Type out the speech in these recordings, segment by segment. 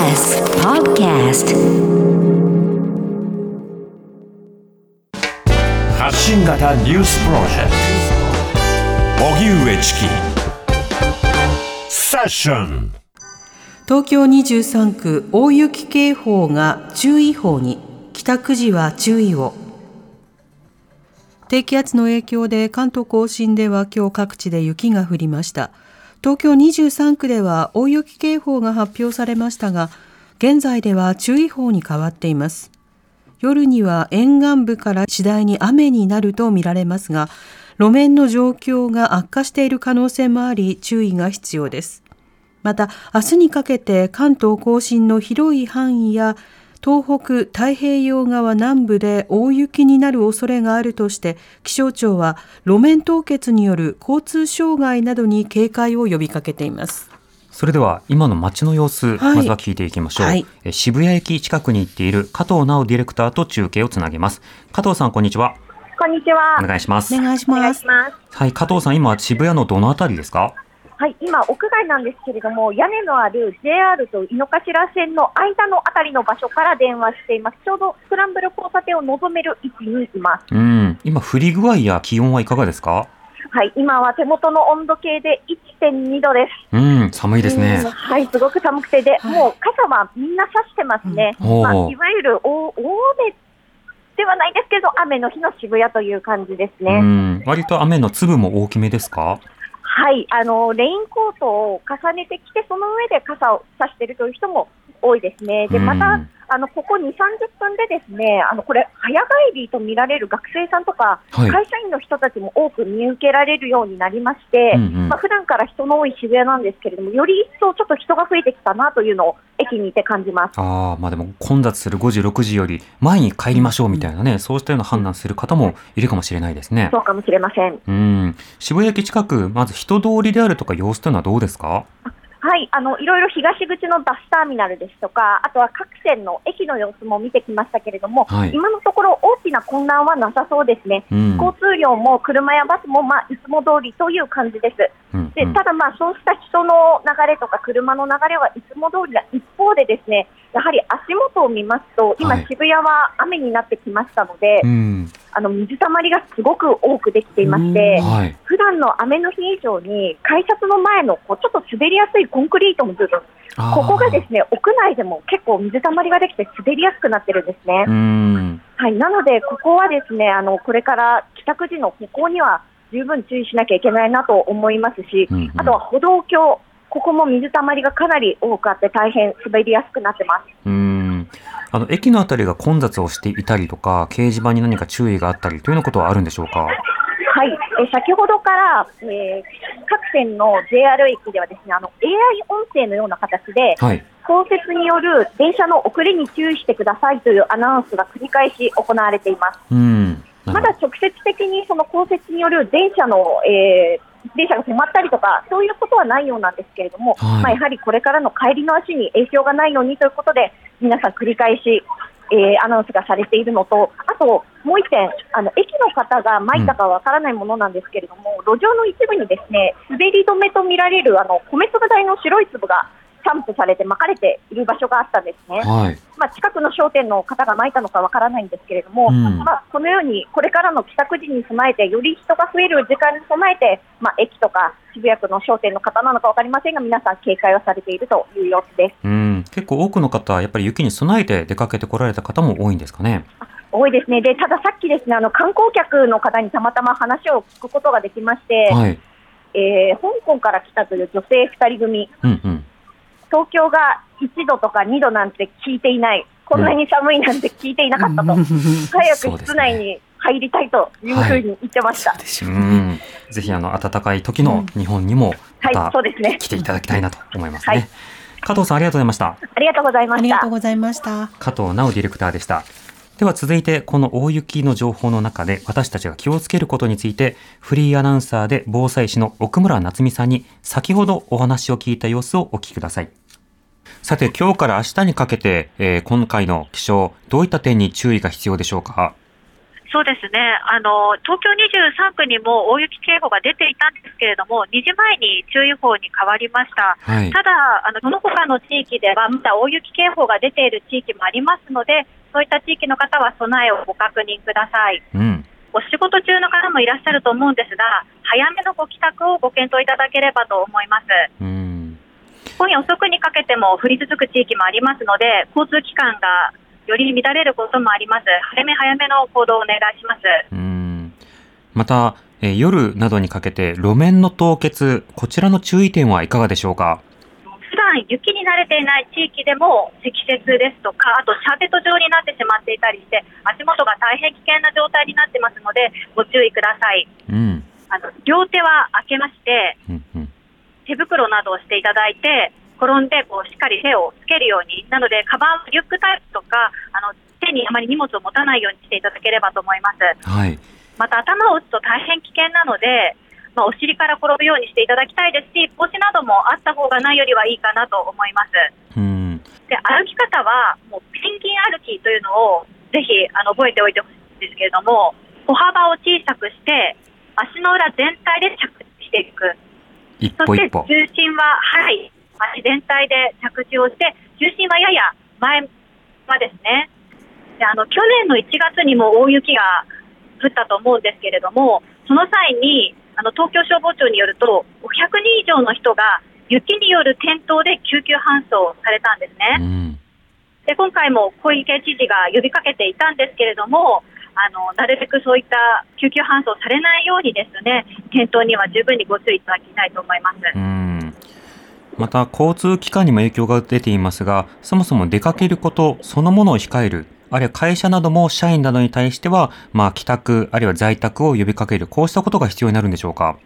TBS Podcast 発信型ニュースプロジェクト。荻上チキ。セッション。東京23区大雪警報が注意報に帰宅時は注意を。低気圧の影響で関東甲信では今日各地で雪が降りました東京23区では大雪警報が発表されましたが現在では注意報に変わっています。夜には沿岸部から次第に雨になるとみられますが路面の状況が悪化している可能性もあり注意が必要です。また明日にかけて関東甲信の広い範囲や東北太平洋側南部で大雪になる恐れがあるとして気象庁は路面凍結による交通障害などに警戒を呼びかけています。それでは今の街の様子、はい。まずは聞いていきましょう、はい。え渋谷駅近くに行っている加藤直ディレクターと中継をつなげます。加藤さんこんにちは。こんにちは。お願いします。お願いしお願ますいします。はい加藤さん今渋谷のどのあたりですか？はい、今、屋外なんですけれども、屋根のある JR と井の頭線の間のあたりの場所から電話しています。ちょうどスクランブル交差点を望める位置にいます。うん今降り具合や気温はいかがですか？はい、今は手元の温度計で1.2度です。うん寒いですねうんはい、すごく寒くてで、はいもう傘はみんな差してますね。うんまあ、いわゆる大大雨ではないですけど、雨の日の渋谷という感じですね。うん割と雨の粒も大きめですか？はい、あのレインコートを重ねてきて、その上で傘を差しているという人も多いですね。で、うん。また、あのここ2、30分でですね、あのこれ、早帰りと見られる学生さんとか、はい。会社員の人たちも多く見受けられるようになりまして、うんうん。まあ普段から人の多い渋谷なんですけれども、より一層ちょっと人が増えてきたなというのを駅にいて感じます。ああまあでも混雑する5時6時より前に帰りましょうみたいなね、そうしたような判断する方もいるかもしれないですね。そうかもしれません。うん。渋谷駅近くまず人通りであるとか様子というのはどうですか？はい、あのいろいろ東口のバスターミナルですとか、あとは各線の駅の様子も見てきましたけれども、はい。今のところ大きな混乱はなさそうですね。うん。交通量も車やバスもまあいつも通りという感じです。うんうん。でただ、まあそうした人の流れとか車の流れはいつも通りな一方でですねやはり足元を見ますと今、はい。渋谷は雨になってきましたので、うんあの水たまりがすごく多くできていまして、はい。普段の雨の日以上に改札の前のこうちょっと滑りやすいコンクリートの部分あー。ここがですね屋内でも結構水たまりができて滑りやすくなってるんですね。うん。はい、なので、ここはですね、あの、これから帰宅時の歩行には十分注意しなきゃいけないなと思いますし、うんうん。あとは歩道橋、ここも水たまりがかなり多くあって大変滑りやすくなってます。うんあの駅のあたりが混雑をしていたりとか掲示板に何か注意があったりというようなことはあるんでしょうか？はい、え先ほどから、えー各線の JR 駅ではですね、あの AI 音声のような形で、はい。降雪による電車の遅れに注意してくださいというアナウンスが繰り返し行われています。うん。なまだ直接的にその降雪による電車の、えー電車が止まったりとか、そういうことはないようなんですけれども、はい。まあ、やはりこれからの帰りの足に影響がないようにということで、皆さん繰り返し、えーアナウンスがされているのと、あともう一点、あの駅の方がまいたかわからないものなんですけれども、路上の一部にですね滑り止めと見られるあの米粒大の白い粒が散布されて巻かれている場所があったんですね。はい。まあ、近くの商店の方がまいたのかわからないんですけれども、うん。まあ、このようにこれからの帰宅時に備えて、より人が増える時間に備えて、まあ、駅とか渋谷区の商店の方なのか分かりませんが、皆さん警戒をされているという様子です。うん。結構多くの方やっぱり雪に備えて出かけてこられた方も多いんですかね？多いですね。で、たださっきですね、あの観光客の方にたまたま話を聞くことができまして、はい。えー香港から来たという女性2人組、うんうん東京が1度とか2度なんて聞いていない、こんなに寒いなんて聞いていなかったと、早く室内に入りたいというふうに言ってました。うんぜひあの暖かい時の日本にもまはい、そうですね。来ていただきたいなと思いますね、はい。加藤さんありがとうございました。ありがとうございまあした。りがとう。ございました。加藤直ディレクターでした。では続いてこの大雪の情報の中で私たちが気をつけることについてフリーアナウンサーで防災士の奥村夏美さんに先ほどお話を聞いた様子をお聞きくださいさて今日から明日にかけて、えー今回の気象どういった点に注意が必要でしょうか？そうですねあの東京23区にも大雪警報が出ていたんですけれども、2時前に注意報に変わりました、はいただ、あのその他の地域では、まだ大雪警報が出ている地域もありますので、そういった地域の方は備えをご確認ください。うん。お仕事中の方もいらっしゃると思うんですが、早めのご帰宅をご検討いただければと思います。うん。今夜遅くにかけても降り続く地域もありますので、交通機関がより乱れることもあります。早め早めの行動をお願いします。うん。また、えー夜などにかけて路面の凍結、こちらの注意点はいかがでしょうか？普段雪に慣れていない地域でも積雪ですとか、あとシャーベット状になってしまっていたりして、足元が大変危険な状態になってますので、ご注意ください。うん。あの両手は開けまして、うんうん。手袋などをしていただいて、転んでこうしっかり手をつけるように、なので、カバン、リュックタイプとか、あの手にあまり荷物を持たないようにしていただければと思います。はい。また、頭を打つと大変危険なので、まあ、お尻から転ぶようにしていただきたいですし、帽子などもあった方がないよりはいいかなと思います。うん。で歩き方は、もうペンギン歩きというのをぜひあの覚えておいてほしいんですけれども、歩幅を小さくして、足の裏全体で着地していく。一そして歩一歩。重心は、はい、足全体で着地をして、重心はやや前はですね。であの去年の1月にも大雪が降ったと思うんですけれども、その際にあの東京消防庁によると、500人以上の人が雪による転倒で救急搬送されたんですね。うん。で今回も小池知事が呼びかけていたんですけれども、あのなるべくそういった救急搬送されないようにですね、転倒には十分にご注意いただきたいと思います。うん。また、交通機関にも影響が出ていますが、そもそも出かけることそのものを控える、あるいは会社なども社員などに対しては、まあ、帰宅、あるいは在宅を呼びかける、こうしたことが必要になるんでしょうか？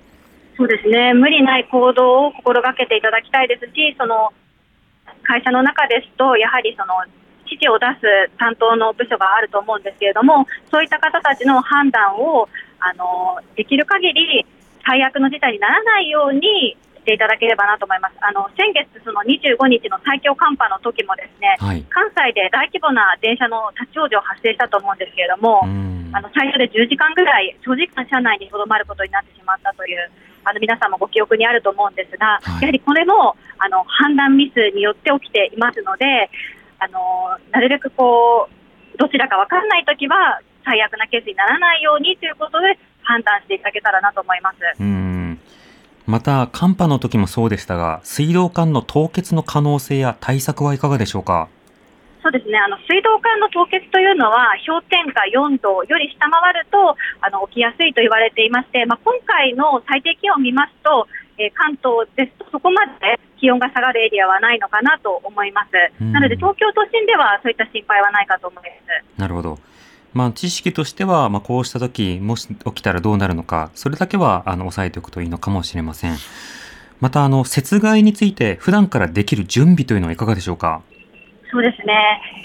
そうですね、無理ない行動を心がけていただきたいですし、その会社の中ですと、やはりその指示を出す担当の部署があると思うんですけれども、そういった方たちの判断をあのできる限り最悪の事態にならないようにしていただければなと思います。あの先月、その25日の最強寒波の時もですね、はい。関西で大規模な電車の立ち往生発生したと思うんですけれども、うん。あの最初で10時間ぐらい、長時間車内にとどまることになってしまったという、あの皆さんもご記憶にあると思うんですが、はいやはりこれもあの判断ミスによって起きていますので、あのなるべくこうどちらか分からないときは、最悪なケースにならないようにということで、判断していただけたらなと思います。うん。また、寒波の時もそうでしたが、水道管の凍結の可能性や対策はいかがでしょうか？そうですねあの水道管の凍結というのは氷点下4度より下回るとあの起きやすいと言われていまして、まあ、今回の最低気温を見ますと、えー関東ですとそこまで気温が下がるエリアはないのかなと思います。うんなので東京都心ではそういった心配はないかと思います。なるほど。まあ、知識としては、まあ、こうした時、もし起きたらどうなるのか、それだけは、あの、押さえておくといいのかもしれません。また、あの、雪害について、普段からできる準備というのはいかがでしょうか？そうですね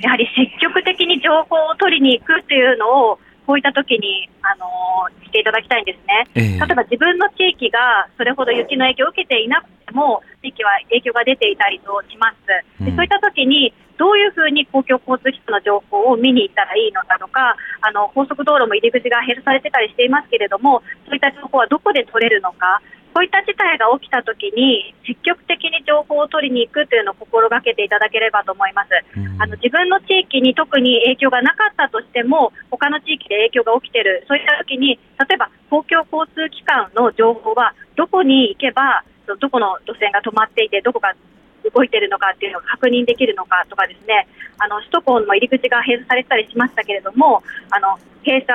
やはり積極的に情報を取りに行くっていうのをこういった時に、あのーしていただきたいんですね。ええ例えば自分の地域がそれほど雪の影響を受けていなくても、地域は影響が出ていたりとします。うんでそういった時に、どういうふうに公共交通機関の情報を見に行ったらいいのかとか、あの高速道路も入り口が閉鎖されてたりしていますけれども、そういった情報はどこで取れるのか、こういった事態が起きた時に、積極的に情報を取りに行くというのを心がけていただければと思います。うんあの自分の地域に特に影響がなかったとしても、他の地域で影響が起きている、そういった時に、例えば公共交通機関の情報は、どこに行けば、どこの路線が止まっていて、どこが動いているのかっていうのが確認できるのかとかですね、あの首都高の入り口が閉鎖されてたりしましたけれども、あの閉鎖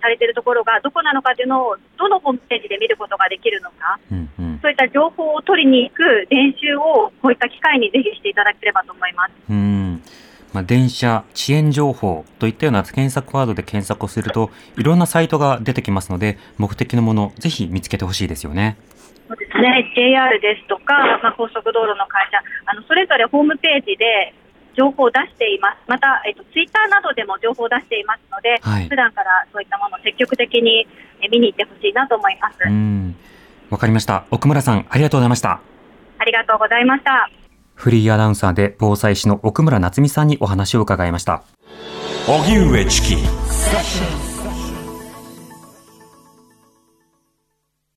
されているところがどこなのかというのを、どのホームページで見ることができるのか、うんうんそういった情報を取りに行く練習を、こういった機会にぜひしていただければと思います。うんまあ、電車、遅延情報といったような検索ワードで検索をすると、いろんなサイトが出てきますので、目的のもの、ぜひ見つけてほしいですよね。そうですね、JR ですとか、まあ、高速道路の会社、あのそれぞれホームページで情報を出しています、また、えっと、ツイッターなどでも情報を出していますので、はい普段からそういったものを積極的にえ見に行ってほしいなと思います。うん。わかりました。奥村さん、ありがとうございました。ありがとうございました。フリーアナウンサーで防災士の奥村夏美さんにお話を伺いました。荻上チキ